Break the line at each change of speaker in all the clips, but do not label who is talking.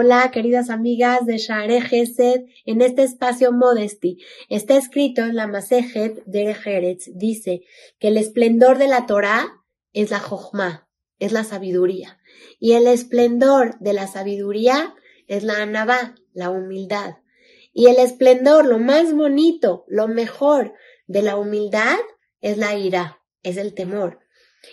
Hola, queridas amigas de Share Gesed, en este espacio Modesty. Está escrito en la Masejet de Jerez, dice que el esplendor de la Torah es la Jochma, es la sabiduría. Y el esplendor de la sabiduría es la Anabá, la humildad. Y el esplendor, lo más bonito, lo mejor de la humildad es la ira, es el temor.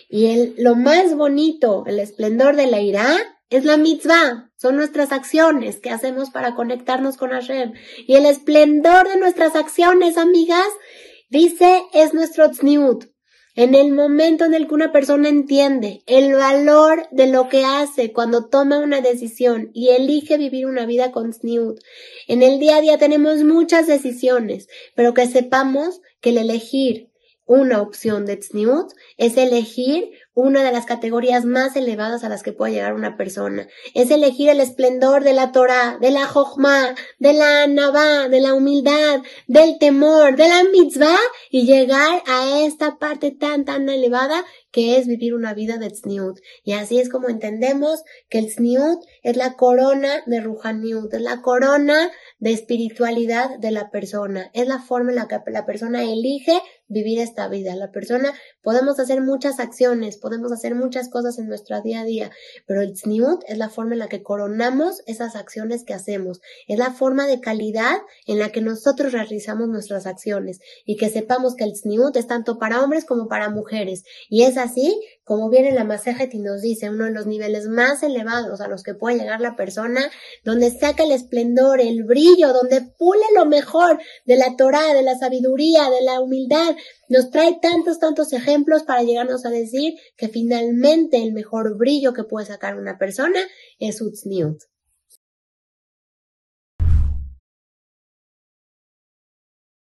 Y el, lo más bonito, el esplendor de la ira es la mitzvah, son nuestras acciones que hacemos para conectarnos con Hashem. Y el esplendor de nuestras acciones, amigas, dice, es nuestro tzniut. En el momento en el que una persona entiende el valor de lo que hace cuando toma una decisión y elige vivir una vida con tzniut. En el día a día tenemos muchas decisiones, pero que sepamos que el elegir una opción de tzniut es elegir una de las categorías más elevadas a las que puede llegar una persona. Es elegir el esplendor de la Torah, de la Jochma, de la Navá, de la humildad, del temor, de la mitzvah y llegar a esta parte tan, tan elevada que es vivir una vida de tzniut. Y así es como entendemos que el tzniut es la corona de Ruhaniut, es la corona de espiritualidad de la persona, es la forma en la que la persona elige vivir esta vida. La persona, podemos hacer muchas acciones, podemos hacer muchas cosas en nuestro día a día, pero el tzniut es la forma en la que coronamos esas acciones que hacemos, es la forma de calidad en la que nosotros realizamos nuestras acciones. Y que sepamos que el tzniut es tanto para hombres como para mujeres. Y es así como viene la Masejet y nos dice uno de los niveles más elevados a los que puede llegar la persona, donde saca el esplendor, el brillo, donde pule lo mejor de la Torah, de la sabiduría, de la humildad, nos trae tantos, tantos ejemplos para llegarnos a decir que finalmente el mejor brillo que puede sacar una persona es Utzniut.